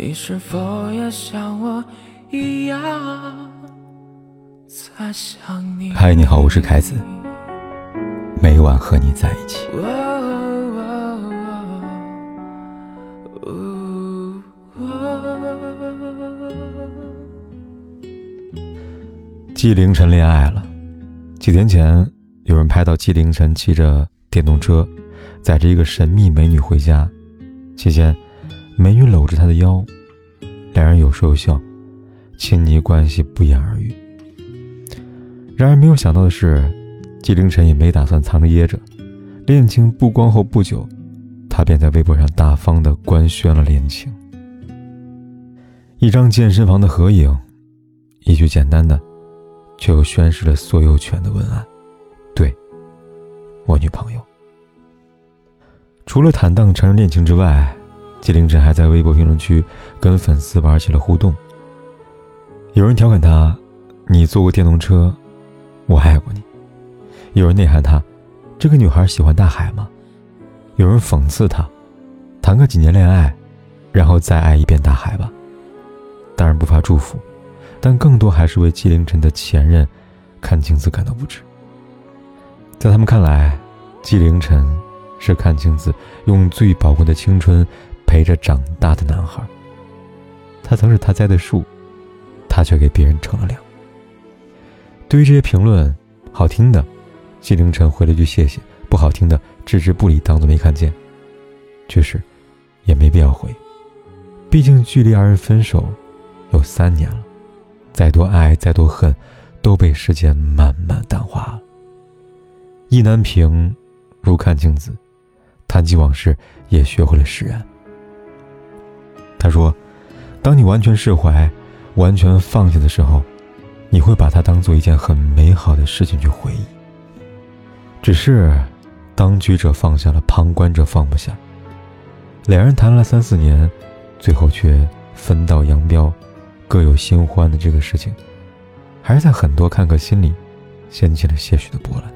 你是否也像我一样在想你？嗨，你好，我是凯子，每晚和你在一起。纪凌晨恋爱了。几天前，有人拍到纪凌尘骑着电动车，载着一个神秘美女回家，期间。美女搂着他的腰，两人有说有笑，亲昵关系不言而喻。然而没有想到的是，纪凌尘也没打算藏着掖着。恋情曝光后不久，他便在微博上大方的官宣了恋情。一张健身房的合影，一句简单的，却又宣示了所有权的文案：“对，我女朋友。”除了坦荡承认恋情之外，纪凌尘还在微博评论区跟粉丝玩起了互动。有人调侃他：“你坐过电动车，我爱过你。”有人内涵他：“这个女孩喜欢大海吗？”有人讽刺他：“谈个几年恋爱，然后再爱一遍大海吧。”当然不乏祝福，但更多还是为纪凌尘的前任阚清子感到不值。在他们看来，纪凌尘是阚清子用最宝贵的青春。陪着长大的男孩，他曾是他栽的树，他却给别人乘了凉。对于这些评论，好听的，纪凌尘回了句谢谢；不好听的，置之不理，当做没看见。确实，也没必要回，毕竟距离二人分手有三年了，再多爱，再多恨，都被时间慢慢淡化了。意难平，如看镜子，谈及往事，也学会了释然。他说：“当你完全释怀、完全放下的时候，你会把它当做一件很美好的事情去回忆。只是，当局者放下了，旁观者放不下。两人谈了三四年，最后却分道扬镳，各有新欢的这个事情，还是在很多看客心里掀起了些许的波澜。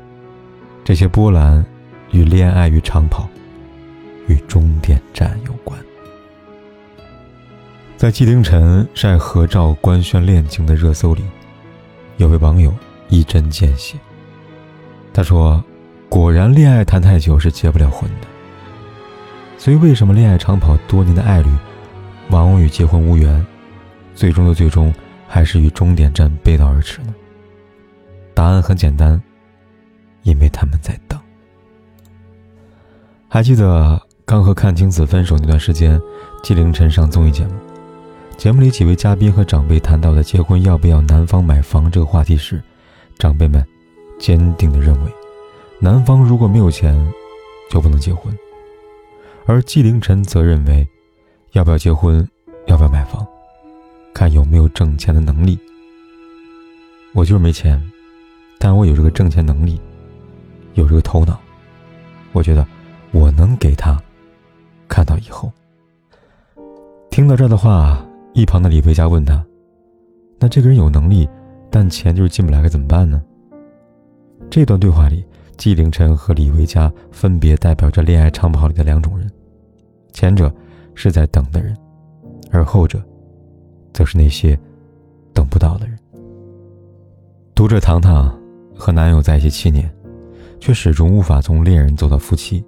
这些波澜，与恋爱、与长跑、与终点站有关。”在纪凌尘晒合照官宣恋情的热搜里，有位网友一针见血。他说：“果然，恋爱谈太久是结不了婚的。所以，为什么恋爱长跑多年的爱侣，往往与结婚无缘，最终的最终，还是与终点站背道而驰呢？答案很简单，因为他们在等。还记得刚和阚清子分手那段时间，纪凌尘上综艺节目。”节目里几位嘉宾和长辈谈到的结婚要不要男方买房这个话题时，长辈们坚定地认为，男方如果没有钱，就不能结婚；而纪凌尘则认为，要不要结婚，要不要买房，看有没有挣钱的能力。我就是没钱，但我有这个挣钱能力，有这个头脑，我觉得我能给他看到以后。听到这的话。一旁的李维嘉问他：“那这个人有能力，但钱就是进不来，该怎么办呢？”这段对话里，纪凌尘和李维嘉分别代表着恋爱长跑里的两种人，前者是在等的人，而后者，则是那些等不到的人。读者糖糖和男友在一起七年，却始终无法从恋人走到夫妻。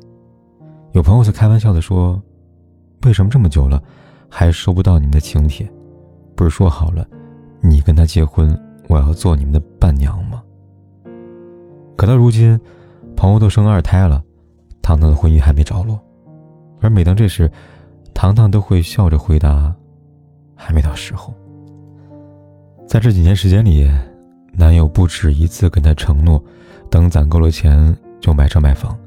有朋友在开玩笑的说：“为什么这么久了？”还收不到你们的请帖，不是说好了，你跟他结婚，我要做你们的伴娘吗？可到如今，朋友都生二胎了，糖糖的婚姻还没着落，而每当这时，糖糖都会笑着回答：“还没到时候。”在这几年时间里，男友不止一次跟她承诺，等攒够了钱就买车买房，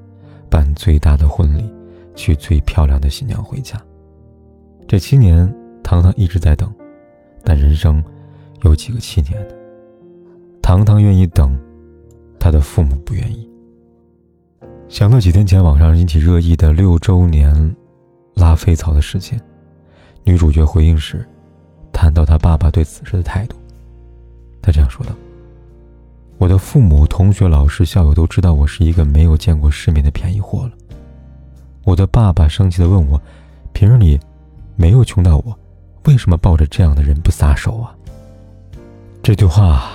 办最大的婚礼，娶最漂亮的新娘回家。这七年，糖糖一直在等，但人生有几个七年呢？糖糖愿意等，他的父母不愿意。想到几天前网上引起热议的六周年拉飞草的事件，女主角回应时谈到她爸爸对此事的态度，她这样说道：“我的父母、同学、老师、校友都知道我是一个没有见过世面的便宜货了。我的爸爸生气地问我，平日里。”没有穷到我，为什么抱着这样的人不撒手啊？这句话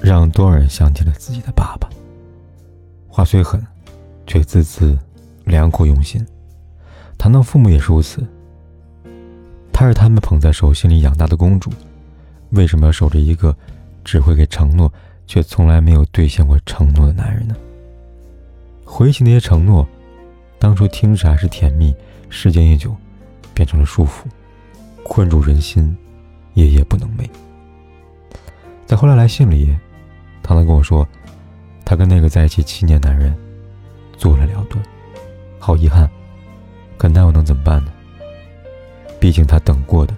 让多少人想起了自己的爸爸。话虽狠，却字字良苦用心。谈到父母也是如此。她是他们捧在手心里养大的公主，为什么要守着一个只会给承诺却从来没有兑现过承诺的男人呢？回忆起那些承诺，当初听着还是甜蜜，时间一久，变成了束缚，困住人心，夜夜不能寐。在后来来信里，唐唐跟我说，他跟那个在一起七年男人做了了断，好遗憾。可那又能怎么办呢？毕竟他等过的，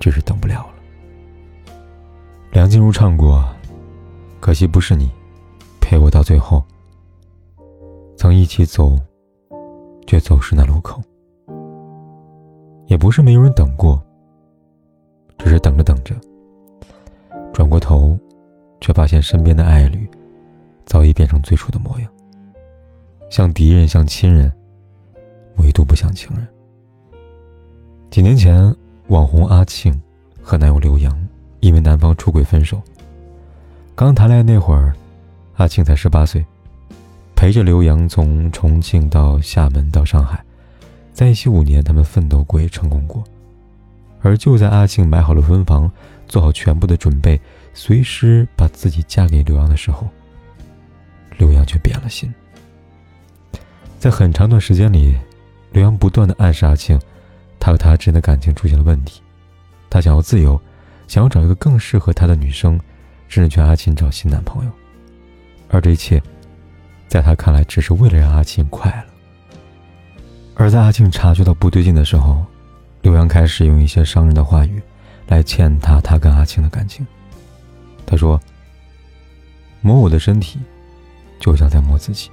只是等不了了。梁静茹唱过：“可惜不是你，陪我到最后。曾一起走，却走失那路口。也不是没有人等过，只是等着等着。”转过头，却发现身边的爱侣早已变成最初的模样，像敌人，像亲人，唯独不像情人。几年前，网红阿庆和男友刘洋因为男方出轨分手。刚谈恋爱那会儿，阿庆才十八岁，陪着刘洋从重庆到厦门到上海，在一起五年，他们奋斗过也成功过。而就在阿庆买好了婚房。做好全部的准备，随时把自己嫁给刘洋的时候，刘洋却变了心。在很长段时间里，刘洋不断的暗示阿庆，他和他之间的感情出现了问题，他想要自由，想要找一个更适合他的女生，甚至劝阿庆找新男朋友。而这一切，在他看来，只是为了让阿庆快乐。而在阿庆察觉到不对劲的时候，刘洋开始用一些伤人的话语。来践踏他跟阿庆的感情。他说：“摸我的身体，就像在摸自己。”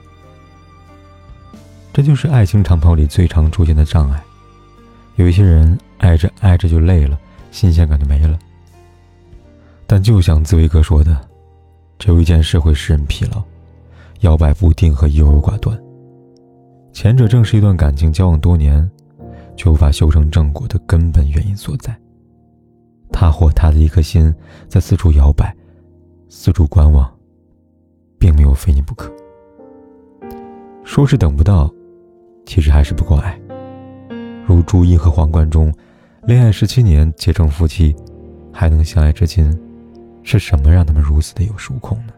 这就是爱情长跑里最常出现的障碍。有一些人爱着爱着就累了，新鲜感就没了。但就像紫薇哥说的，只有一件事会使人疲劳：摇摆不定和优柔寡断。前者正是一段感情交往多年，却无法修成正果的根本原因所在。他或他的一颗心在四处摇摆，四处观望，并没有非你不可。说是等不到，其实还是不够爱。如朱茵和黄贯中，恋爱十七年结成夫妻，还能相爱至今，是什么让他们如此的有恃无恐呢？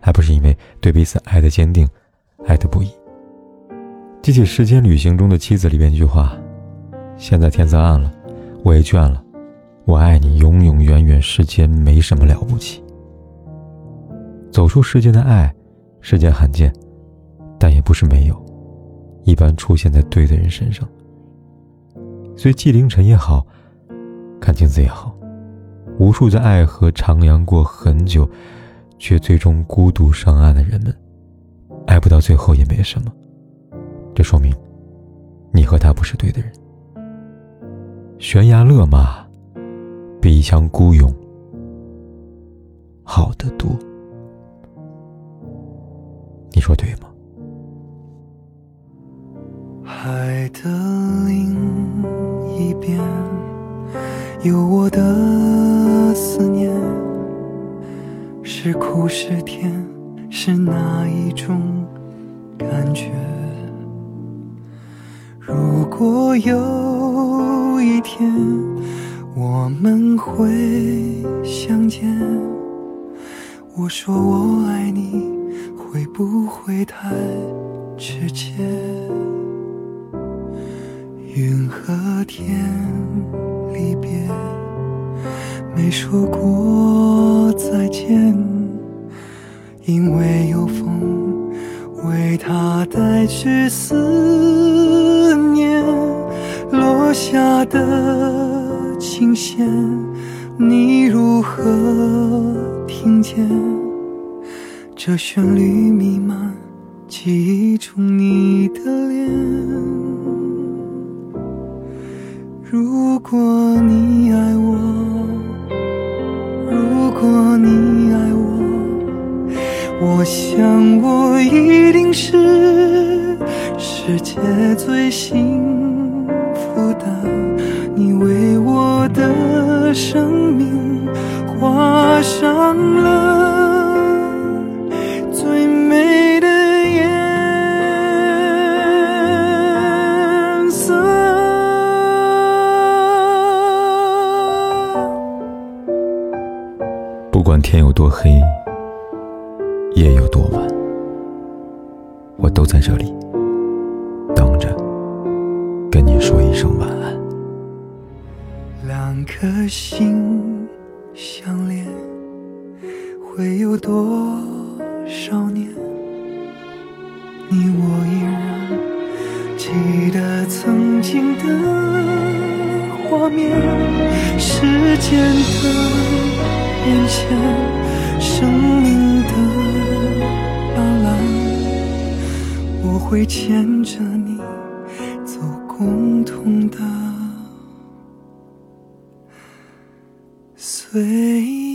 还不是因为对彼此爱的坚定，爱的不移。记起《时间旅行》中的妻子里边一句话：“现在天色暗了，我也倦了。”我爱你，永永远远，世间没什么了不起。走出世间的爱，是件罕见，但也不是没有，一般出现在对的人身上。所以纪凌尘也好，阚清子也好，无数在爱河徜徉过很久，却最终孤独上岸的人们，爱不到最后也没什么。这说明，你和他不是对的人。悬崖勒马。比一腔孤勇好得多，如果有一天。我们会相见，我说我爱你，会不会太直接？云和天离别，没说过再见，因为有风为它带去思念落下的。琴弦，你如何听见？这旋律弥漫记忆中你的脸。如果你爱我，如果我，想我一定是世界最幸福的。你为我的生命画上了最美的颜色。不管天有多黑，夜有多晚，我都在这里等着，跟你说一声晚安。两颗心相连，会有多少年？你我依然记得曾经的画面，时间的变迁，生命的会牵着你走共同的。岁月。